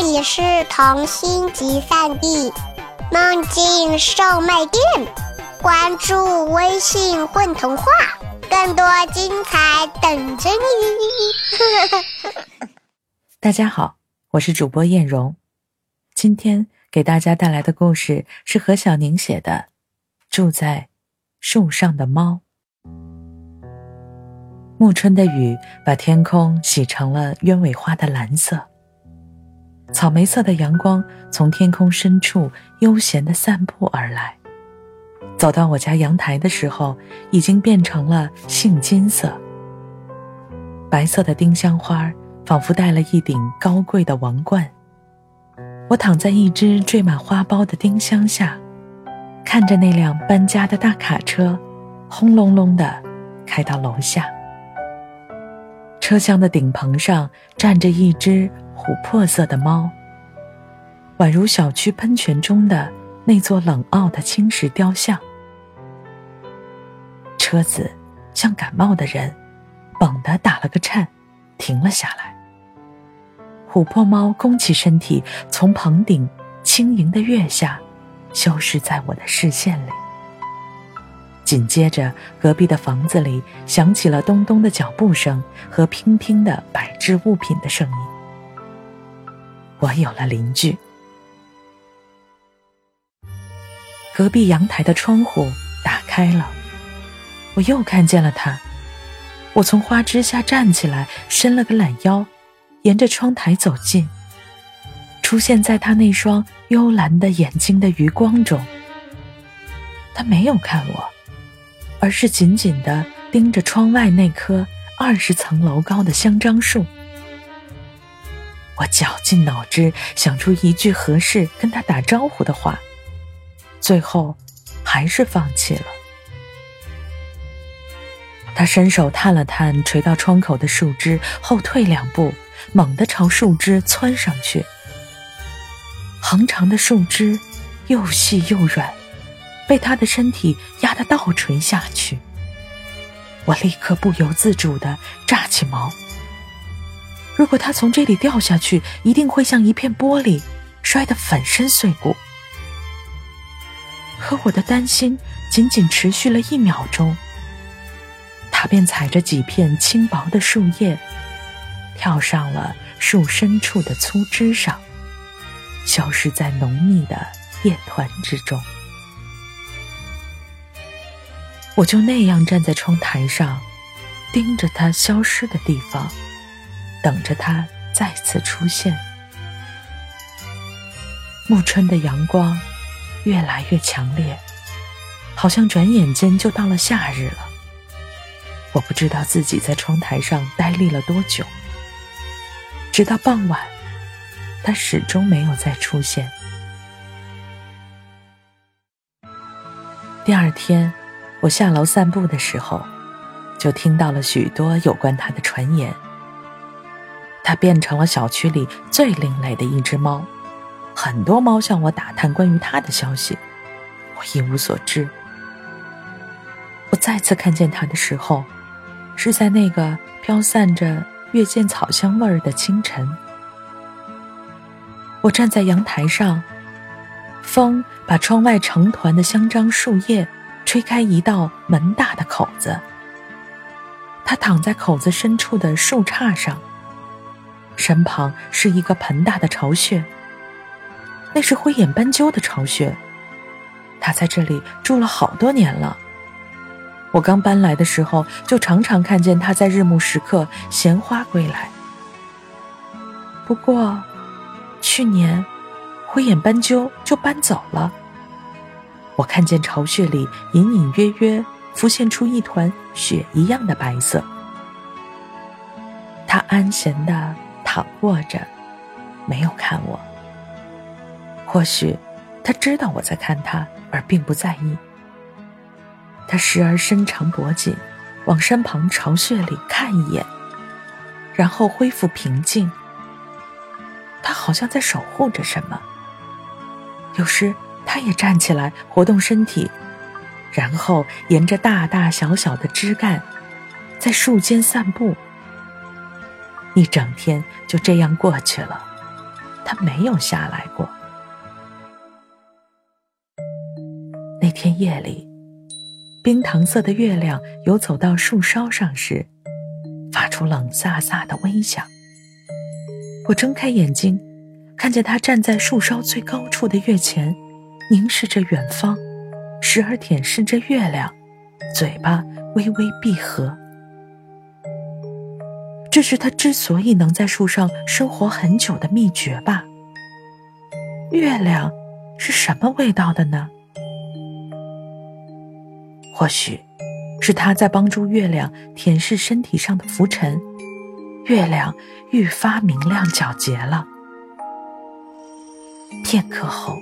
这里是童心集散地，梦境售卖店。关注微信“混童话”，更多精彩等着你。大家好，我是主播艳荣，今天给大家带来的故事是何小宁写的《住在树上的猫》。暮春的雨把天空洗成了鸢尾花的蓝色。草莓色的阳光从天空深处悠闲地散步而来，走到我家阳台的时候，已经变成了杏金色。白色的丁香花仿佛戴了一顶高贵的王冠。我躺在一只缀满花苞的丁香下，看着那辆搬家的大卡车，轰隆隆地开到楼下。车厢的顶棚上站着一只。琥珀色的猫，宛如小区喷泉中的那座冷傲的青石雕像。车子像感冒的人，猛地打了个颤，停了下来。琥珀猫弓起身体，从棚顶轻盈的跃下，消失在我的视线里。紧接着，隔壁的房子里响起了咚咚的脚步声和乒乒的摆置物品的声音。我有了邻居。隔壁阳台的窗户打开了，我又看见了他。我从花枝下站起来，伸了个懒腰，沿着窗台走近，出现在他那双幽蓝的眼睛的余光中。他没有看我，而是紧紧的盯着窗外那棵二十层楼高的香樟树。我绞尽脑汁想出一句合适跟他打招呼的话，最后还是放弃了。他伸手探了探垂到窗口的树枝，后退两步，猛地朝树枝窜上去。横长的树枝又细又软，被他的身体压得倒垂下去。我立刻不由自主地炸起毛。如果他从这里掉下去，一定会像一片玻璃，摔得粉身碎骨。可我的担心仅仅持续了一秒钟，他便踩着几片轻薄的树叶，跳上了树深处的粗枝上，消失在浓密的叶团之中。我就那样站在窗台上，盯着他消失的地方。等着他再次出现。暮春的阳光越来越强烈，好像转眼间就到了夏日了。我不知道自己在窗台上呆立了多久，直到傍晚，他始终没有再出现。第二天，我下楼散步的时候，就听到了许多有关他的传言。它变成了小区里最另类的一只猫，很多猫向我打探关于它的消息，我一无所知。我再次看见它的时候，是在那个飘散着月见草香味儿的清晨。我站在阳台上，风把窗外成团的香樟树叶吹开一道门大的口子。它躺在口子深处的树杈上。身旁是一个盆大的巢穴，那是灰眼斑鸠的巢穴。它在这里住了好多年了。我刚搬来的时候，就常常看见它在日暮时刻衔花归来。不过，去年灰眼斑鸠就搬走了。我看见巢穴里隐隐约约浮现出一团雪一样的白色。它安闲的。躺卧着，没有看我。或许他知道我在看他，而并不在意。他时而伸长脖颈，往山旁巢穴里看一眼，然后恢复平静。他好像在守护着什么。有时他也站起来活动身体，然后沿着大大小小的枝干，在树间散步。一整天就这样过去了，他没有下来过。那天夜里，冰糖色的月亮游走到树梢上时，发出冷飒飒的微响。我睁开眼睛，看见他站在树梢最高处的月前，凝视着远方，时而舔舐着月亮，嘴巴微微闭合。这是他之所以能在树上生活很久的秘诀吧？月亮是什么味道的呢？或许，是他在帮助月亮舔舐身体上的浮尘，月亮愈发明亮皎洁了。片刻后，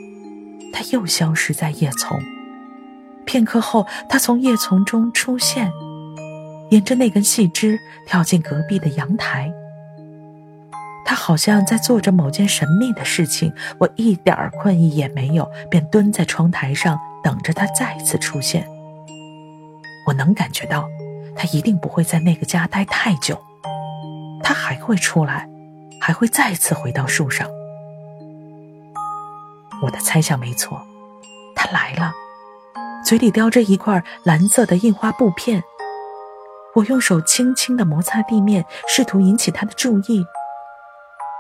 他又消失在叶丛。片刻后，他从叶丛中出现，沿着那根细枝跳进隔壁的阳台。他好像在做着某件神秘的事情，我一点儿困意也没有，便蹲在窗台上等着他再次出现。我能感觉到，他一定不会在那个家待太久，他还会出来，还会再次回到树上。我的猜想没错，他来了，嘴里叼着一块蓝色的印花布片。我用手轻轻的摩擦地面，试图引起他的注意。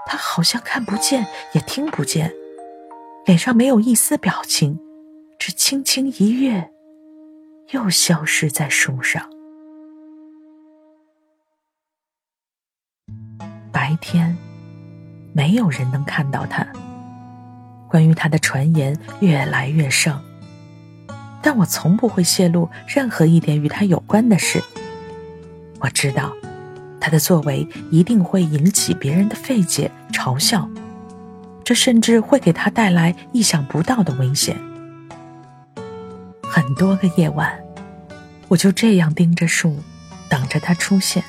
他好像看不见，也听不见，脸上没有一丝表情，只轻轻一跃。又消失在树上。白天，没有人能看到他。关于他的传言越来越盛，但我从不会泄露任何一点与他有关的事。我知道，他的作为一定会引起别人的费解、嘲笑，这甚至会给他带来意想不到的危险。很多个夜晚，我就这样盯着树，等着他出现。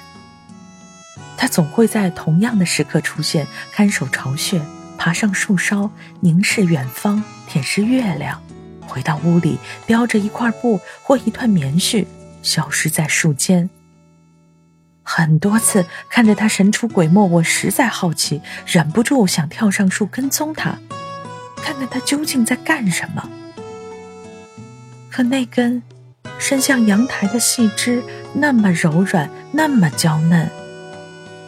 他总会在同样的时刻出现，看守巢穴，爬上树梢，凝视远方，舔舐月亮，回到屋里，叼着一块布或一团棉絮，消失在树间。很多次看着它神出鬼没，我实在好奇，忍不住想跳上树跟踪它，看看它究竟在干什么。可那根伸向阳台的细枝那么柔软，那么娇嫩，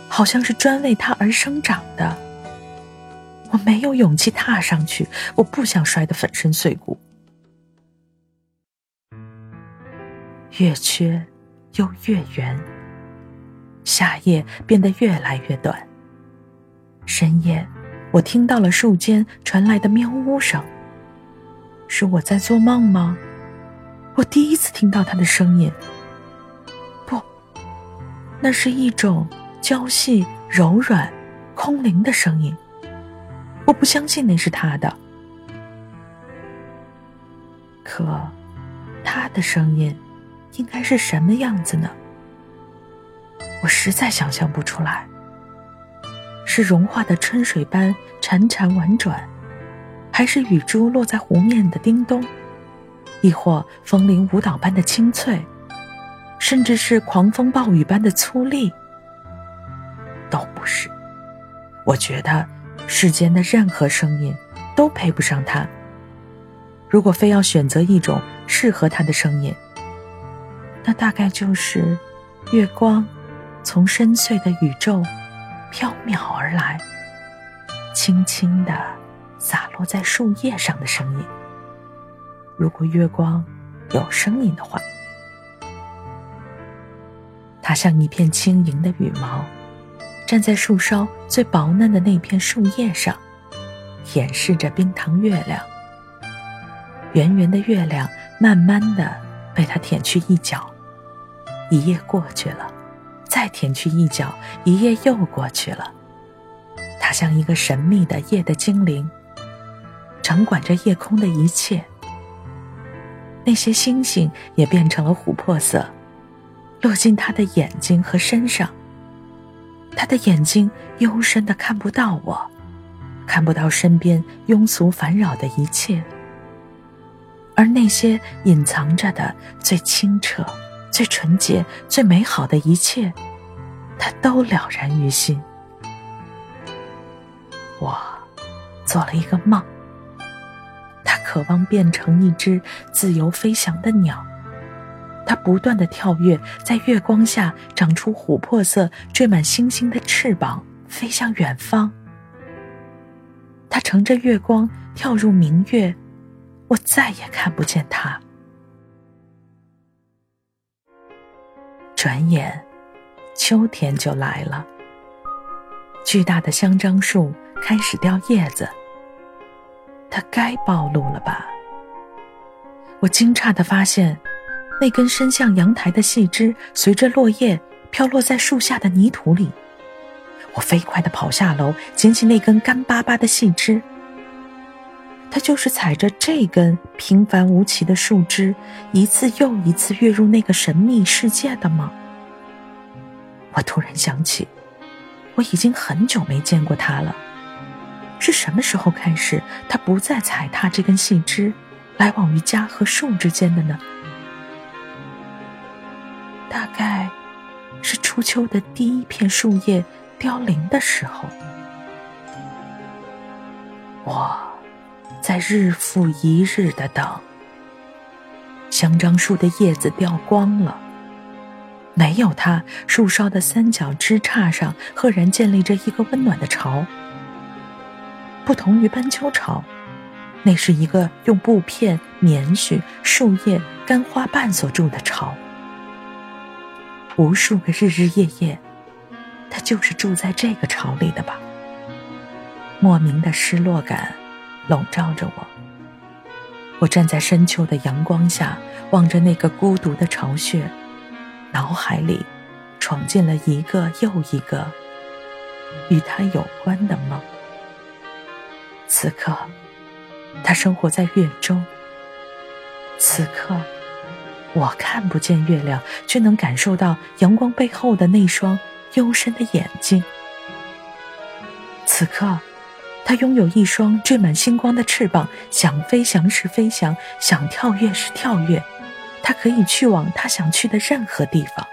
好像是专为它而生长的。我没有勇气踏上去，我不想摔得粉身碎骨。月缺又月圆，夏夜变得越来越短。深夜，我听到了树间传来的喵呜声。是我在做梦吗？我第一次听到他的声音，不，那是一种娇细、柔软、空灵的声音。我不相信那是他的，可他的声音应该是什么样子呢？我实在想象不出来。是融化的春水般潺潺婉转，还是雨珠落在湖面的叮咚？亦或风铃舞蹈般的清脆，甚至是狂风暴雨般的粗粝，都不是。我觉得世间的任何声音都配不上它。如果非要选择一种适合它的声音，那大概就是月光从深邃的宇宙飘渺而来，轻轻地洒落在树叶上的声音。如果月光有声音的话，它像一片轻盈的羽毛，站在树梢最薄嫩的那片树叶上，掩饰着冰糖月亮。圆圆的月亮慢慢的被它舔去一角，一夜过去了，舔去一角，一夜又过去了。它像一个神秘的夜的精灵，掌管着夜空的一切。那些星星也变成了琥珀色，落进他的眼睛和身上。他的眼睛幽深的看不到我，看不到身边庸俗烦扰的一切，而那些隐藏着的最清澈、最纯洁、最美好的一切，他都了然于心。我做了一个梦。他渴望变成一只自由飞翔的鸟，他不断的跳跃，在月光下长出琥珀色、缀满星星的翅膀，飞向远方。他乘着月光跳入明月，我再也看不见他。转眼，秋天就来了。巨大的香樟树开始掉叶子。它该暴露了吧？我惊诧的发现，那根伸向阳台的细枝随着落叶飘落在树下的泥土里。我飞快的跑下楼，捡起那根干巴巴的细枝。它就是踩着这根平凡无奇的树枝，一次又一次跃入那个神秘世界的吗？我突然想起，我已经很久没见过他了。是什么时候开始，他不再踩踏这根细枝，来往于家和树之间的呢？大概是初秋的第一片树叶凋零的时候。我在日复一日的等，香樟树的叶子掉光了，没有它，树梢的三角枝杈上赫然建立着一个温暖的巢。不同于斑鸠巢，那是一个用布片、棉絮、树叶、干花瓣所筑的巢。无数个日日夜夜，他就是住在这个巢里的吧？莫名的失落感笼罩着我。我站在深秋的阳光下，望着那个孤独的巢穴，脑海里闯进了一个又一个与他有关的梦。此刻，他生活在月中。此刻，我看不见月亮，却能感受到阳光背后的那双幽深的眼睛。此刻，他拥有一双缀满星光的翅膀，想飞翔时飞翔，想跳跃时跳跃。他可以去往他想去的任何地方。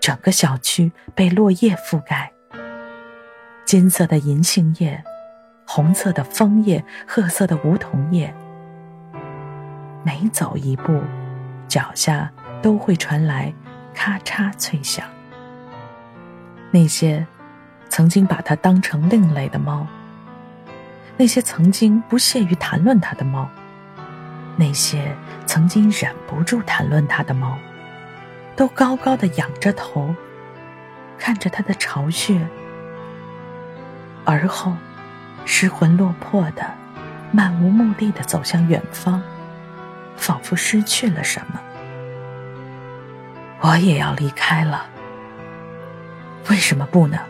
整个小区被落叶覆盖，金色的银杏叶，红色的枫叶，褐色的梧桐叶。每走一步，脚下都会传来咔嚓脆响。那些曾经把它当成另类的猫，那些曾经不屑于谈论它的猫，那些曾经忍不住谈论它的猫。都高高的仰着头，看着他的巢穴，而后失魂落魄的、漫无目的的走向远方，仿佛失去了什么。我也要离开了，为什么不呢？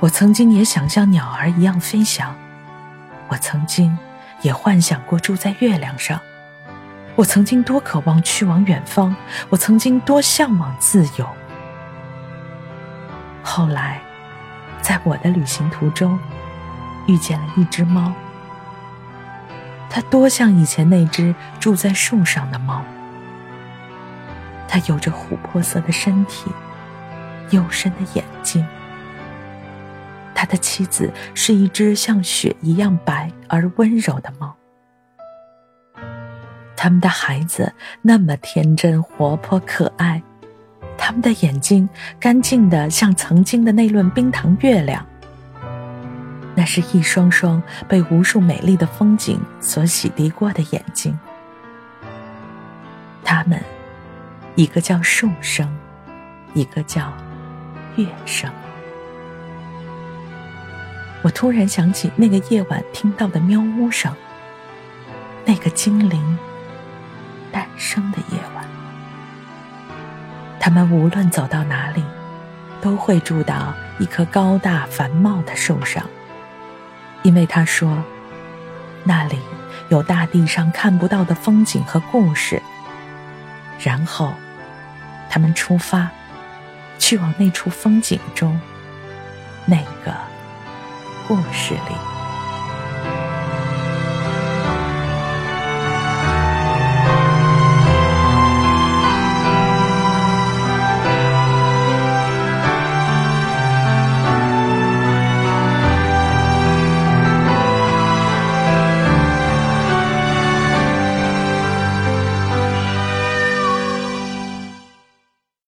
我曾经也想像鸟儿一样飞翔，我曾经也幻想过住在月亮上。我曾经多渴望去往远方，我曾经多向往自由。后来，在我的旅行途中，遇见了一只猫。它多像以前那只住在树上的猫。它有着琥珀色的身体，幽深的眼睛。他的妻子是一只像雪一样白而温柔的猫。他们的孩子那么天真、活泼、可爱，他们的眼睛干净的像曾经的那轮冰糖月亮。那是一双双被无数美丽的风景所洗涤过的眼睛。他们，一个叫树生，一个叫月生。我突然想起那个夜晚听到的喵呜声，那个精灵。诞生的夜晚，他们无论走到哪里，都会住到一棵高大繁茂的树上，因为他说，那里有大地上看不到的风景和故事。然后，他们出发，去往那处风景中，那个故事里。